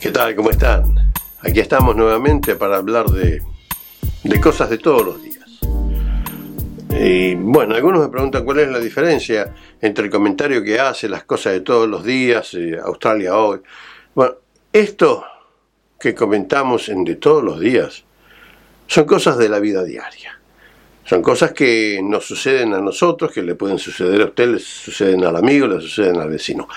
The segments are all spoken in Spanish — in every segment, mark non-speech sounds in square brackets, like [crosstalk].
¿Qué tal? ¿Cómo están? Aquí estamos nuevamente para hablar de, de cosas de todos los días. Y bueno, algunos me preguntan cuál es la diferencia entre el comentario que hace, las cosas de todos los días, eh, Australia hoy. Bueno, esto que comentamos en de todos los días son cosas de la vida diaria. Son cosas que nos suceden a nosotros, que le pueden suceder a usted, le suceden al amigo, le suceden al vecino.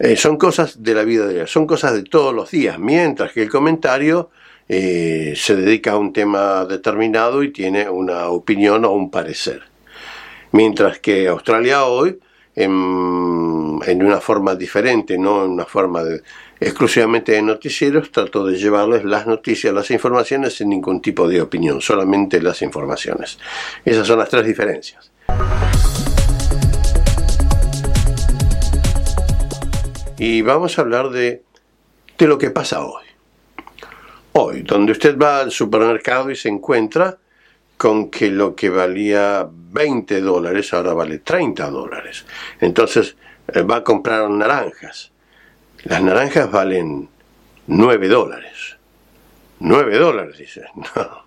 Eh, son cosas de la vida diaria, son cosas de todos los días, mientras que el comentario eh, se dedica a un tema determinado y tiene una opinión o un parecer. Mientras que Australia hoy, en, una forma diferente, no en una forma de, exclusivamente de noticieros, trato de llevarles las noticias, las informaciones sin ningún tipo de opinión, solamente las informaciones. Esas son las tres diferencias. Y vamos a hablar de, de lo que pasa hoy. Hoy, donde usted va al supermercado y se encuentra con que lo que valía 20 dólares ahora vale 30 dólares. Entonces eh, va a comprar naranjas las naranjas valen 9 dólares. 9 dólares, dice. [laughs] No,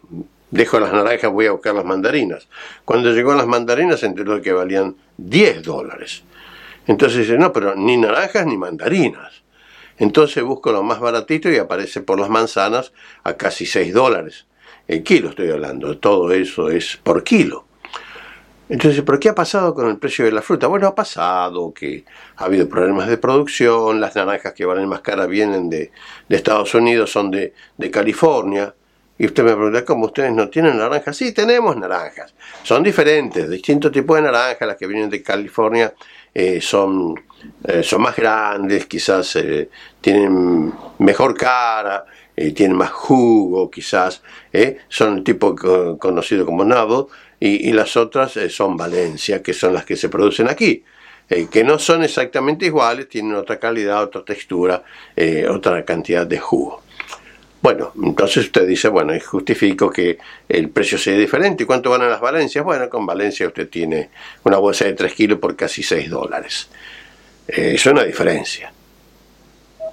dejo las naranjas, voy a buscar las mandarinas. Cuando llegó a las mandarinas enteró que valían 10 dólares. Entonces dice, no, pero ni naranjas ni mandarinas. Entonces busco lo más baratito y aparece por las manzanas a casi 6 dólares. El kilo estoy hablando, todo eso es por kilo. Entonces, ¿pero qué ha pasado con el precio de la fruta? Bueno, ha pasado que ha habido problemas de producción, las naranjas que valen más caras vienen de, Estados Unidos, son de, California. Y usted me pregunta, ¿cómo ustedes no tienen naranjas? Sí, tenemos naranjas. Son diferentes, distintos tipos de naranjas. Las que vienen de California eh, son, eh, son más grandes, quizás eh, tienen mejor cara, tienen más jugo, quizás. son el tipo conocido como nabo y, las otras son Valencia, que son las que se producen aquí. Eh, que no son exactamente iguales, tienen otra calidad, otra textura, otra cantidad de jugo. Bueno, entonces usted dice, bueno, y justifico que el precio sea diferente. ¿Y cuánto van a las Valencias? Bueno, con Valencia usted tiene una bolsa de 3 kilos por casi 6 dólares. es una diferencia.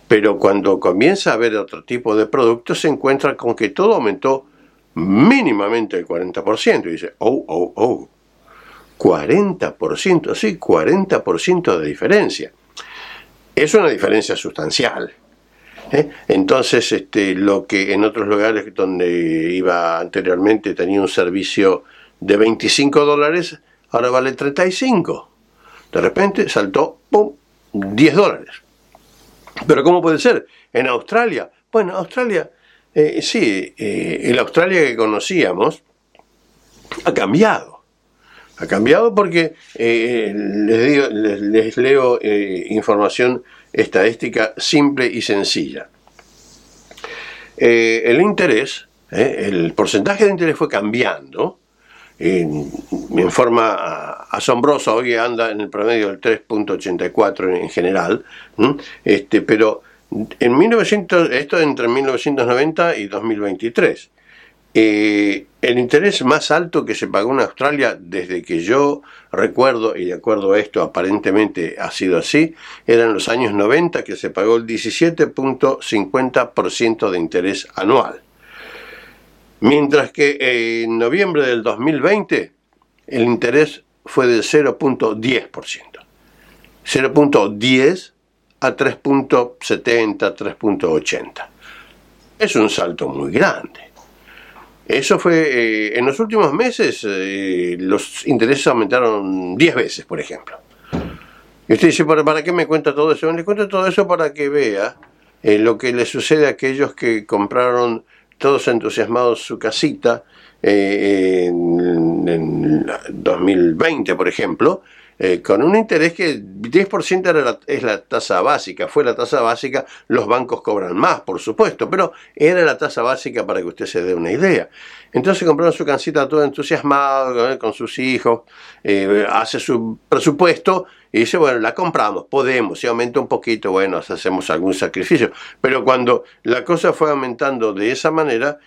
Pero cuando comienza a ver otro tipo de productos, se encuentra con que todo aumentó mínimamente el 40%. Y dice, oh, oh, oh, 40%, sí, 40% de diferencia. Es una diferencia sustancial. ¿Eh? Entonces, este, lo que en otros lugares donde iba anteriormente tenía un servicio de 25 dólares, ahora vale 35. De repente saltó, ¡pum!, 10 dólares. Pero ¿cómo puede ser? En Australia, bueno, Australia eh, sí, eh, el Australia que conocíamos ha cambiado. Ha cambiado porque eh, les, leo información estadística simple y sencilla. el interés, el porcentaje de interés fue cambiando en, forma asombrosa. Hoy anda en el promedio del 3.84 en, general, este, pero en 1900, esto entre 1990 y 2023. Eh, el interés más alto que se pagó en Australia desde que yo recuerdo, y de acuerdo a esto aparentemente ha sido así, eran los años 90 que se pagó el 17.50% de interés anual. Mientras que en noviembre del 2020 el interés fue del 0.10%. 0.10 a 3.70, 3.80. Es un salto muy grande. Eso fue, eh, en los últimos meses eh, los intereses aumentaron 10 veces, por ejemplo. Y usted dice, ¿para, qué me cuenta todo eso? Le cuento todo eso para que vea eh, lo que le sucede a aquellos que compraron todos entusiasmados su casita en, en 2020, por ejemplo, eh, con un interés que 10% era es la tasa básica, fue la tasa básica, los bancos cobran más, por supuesto, pero era la tasa básica para que usted se dé una idea. Entonces compraron su cancita todo entusiasmado, eh, con sus hijos, eh, hace su presupuesto y dice, bueno, la compramos, podemos, si aumenta un poquito, bueno, hacemos algún sacrificio. Pero cuando la cosa fue aumentando de esa manera,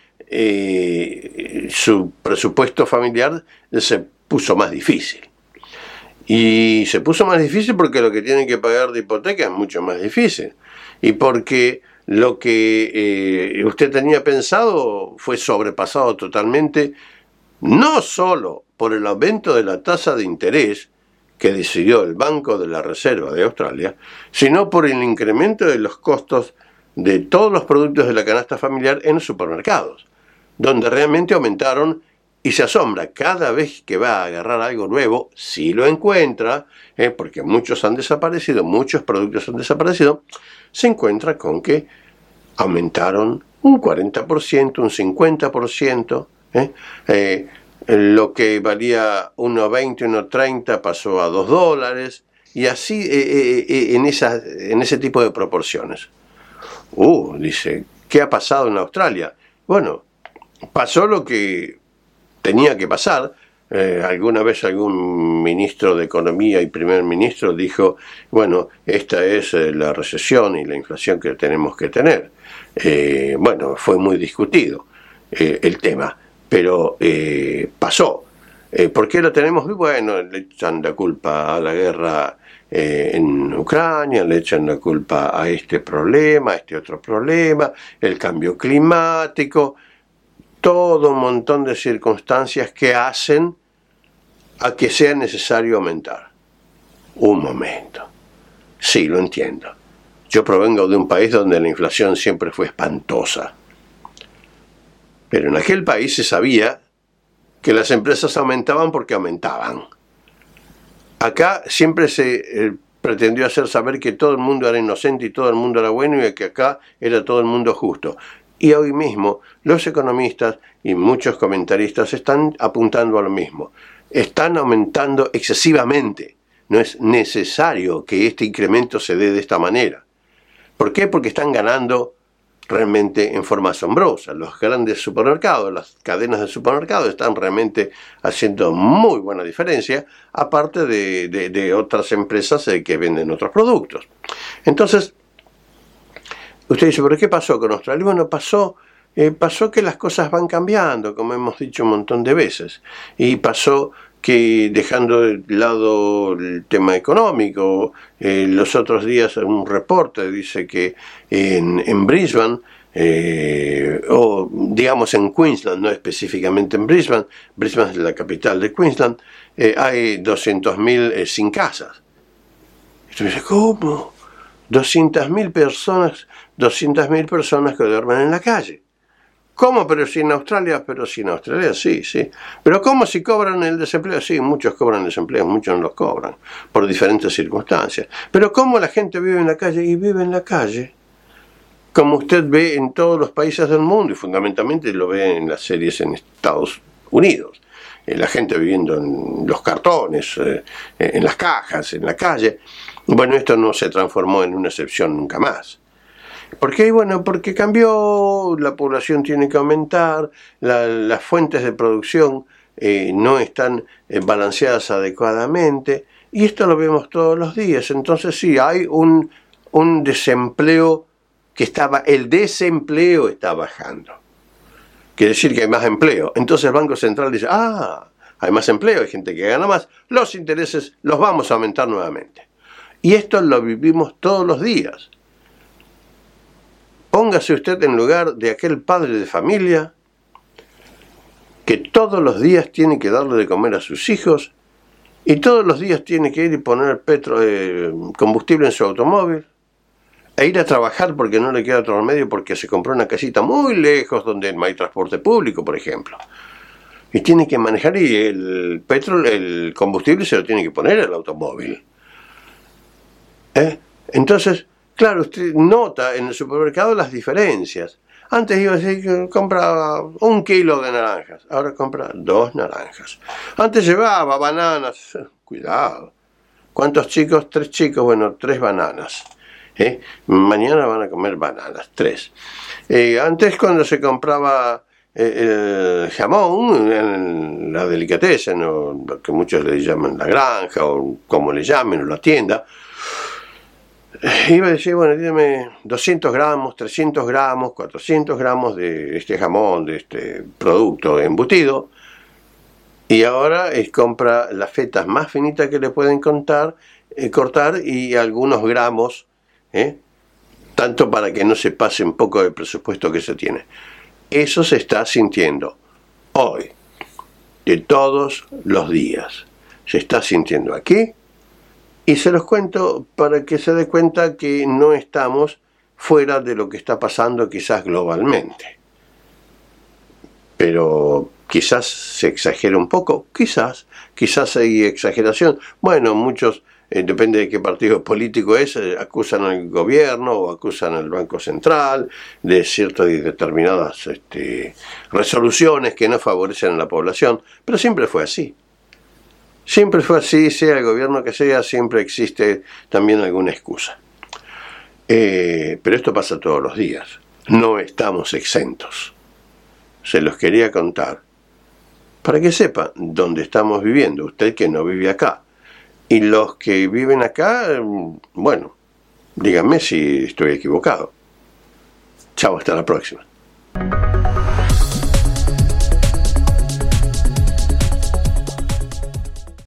su presupuesto familiar se puso más difícil. Y se puso más difícil porque lo que tienen que pagar de hipoteca es mucho más difícil. Y porque lo que eh, usted tenía pensado fue sobrepasado totalmente, no solo por el aumento de la tasa de interés que decidió el Banco de la Reserva de Australia, sino por el incremento de los costos de todos los productos de la canasta familiar en supermercados, donde realmente aumentaron y se asombra cada vez que va a agarrar algo nuevo, si lo encuentra, eh, porque muchos han desaparecido, muchos productos han desaparecido, se encuentra con que aumentaron un 40%, un 50%, ¿eh? Eh, lo que valía 1,20, 1,30 pasó a 2 dólares, y así en, esa, en ese tipo de proporciones. Uh, dice, ¿qué ha pasado en Australia? Bueno, pasó lo que tenía que pasar. Eh, alguna vez algún ministro de Economía y primer ministro dijo, bueno, esta es eh, la recesión y la inflación que tenemos que tener. Eh, bueno, fue muy discutido el tema, pero pasó. ¿Por qué lo tenemos? Bueno, le echan la culpa a la guerra en Ucrania, le echan la culpa a este problema, a este otro problema, el cambio climático todo un montón de circunstancias que hacen a que sea necesario aumentar. Un momento. Sí, lo entiendo. Yo provengo de un país donde la inflación siempre fue espantosa. Pero en aquel país se sabía que las empresas aumentaban porque aumentaban. Acá siempre se eh, pretendió hacer saber que todo el mundo era inocente y todo el mundo era bueno y que acá era todo el mundo justo. Y hoy mismo los economistas y muchos comentaristas están apuntando a lo mismo. Están aumentando excesivamente. No es necesario que este incremento se dé de esta manera. ¿Por qué? Porque están ganando realmente en forma asombrosa. Los grandes supermercados, las cadenas de supermercados están realmente haciendo muy buena diferencia, aparte de, otras empresas eh, que venden otros productos. Entonces, Usted dice, ¿pero qué pasó con Australia? Bueno, pasó, eh, pasó que las cosas van cambiando, como hemos dicho un montón de veces. Y pasó que dejando de lado el tema económico, eh, los otros días un reporte dice que en, Brisbane, eh, o digamos en Queensland, no específicamente en Brisbane, Brisbane es la capital de Queensland, hay 200.000 sin casas. Y dice, ¿cómo? 200.000 personas 200.000 personas que duermen en la calle. ¿Cómo? Pero si en Australia, pero si en Australia, sí, sí. Pero ¿cómo si cobran el desempleo? Sí, muchos cobran desempleo, muchos no los cobran, por diferentes circunstancias. Pero ¿cómo la gente vive en la calle? Y vive en la calle, como usted ve en todos los países del mundo, y fundamentalmente lo ve en las series en Estados Unidos. Eh, la gente viviendo en los cartones, eh, en las cajas, en la calle. Bueno, esto no se transformó en una excepción nunca más. ¿Por qué? Bueno, porque cambió, la población tiene que aumentar, las fuentes de producción eh, no están eh, balanceadas adecuadamente, y esto lo vemos todos los días. Entonces sí, hay un, un desempleo que estaba, el desempleo está bajando. Quiere decir que hay más empleo. Entonces el Banco Central dice, ah, hay más empleo, hay gente que gana más, los intereses los vamos a aumentar nuevamente. Y esto lo vivimos todos los días. Póngase usted en lugar de aquel padre de familia que todos los días tiene que darle de comer a sus hijos y todos los días tiene que ir y poner petro, eh, combustible en su automóvil e ir a trabajar porque no le queda otro remedio porque se compró una casita muy lejos donde no hay transporte público, por ejemplo. Y tiene que manejar y el petróleo, el combustible se lo tiene que poner al automóvil. ¿Eh? Entonces, Claro, usted nota en el supermercado las diferencias. Antes iba a decir que compraba un kilo de naranjas, ahora compra dos naranjas. Antes llevaba bananas, [laughs] cuidado. ¿Cuántos chicos? Tres chicos, bueno, tres bananas. ¿eh? Mañana van a comer bananas, tres. Eh, antes cuando se compraba el jamón, en la delicatessen, o que muchos le llaman la granja, o como le llamen, o la tienda, iba a decir, bueno, dígame 200 gramos, 300 gramos, 400 gramos de este jamón, de este producto embutido, y ahora compra las fetas más finitas que le pueden contar, eh, cortar y algunos gramos, ¿eh? tanto para que no se pase un poco del presupuesto que se tiene. Eso se está sintiendo hoy, de todos los días. Se está sintiendo aquí y se los cuento para que se dé cuenta que no estamos fuera de lo que está pasando quizás globalmente. Pero quizás se exagera un poco, quizás, quizás hay exageración. Bueno, muchos eh, depende de qué partido político es, eh, acusan al gobierno o acusan al Banco Central de ciertas y determinadas este, resoluciones que no favorecen a la población, pero siempre fue así. Siempre fue así, sea el gobierno que sea, siempre existe también alguna excusa. Eh, pero esto pasa todos los días, no estamos exentos. Se los quería contar para que sepa dónde estamos viviendo, usted que no vive acá y los que viven acá, bueno, díganme si estoy equivocado. Chao, hasta la próxima.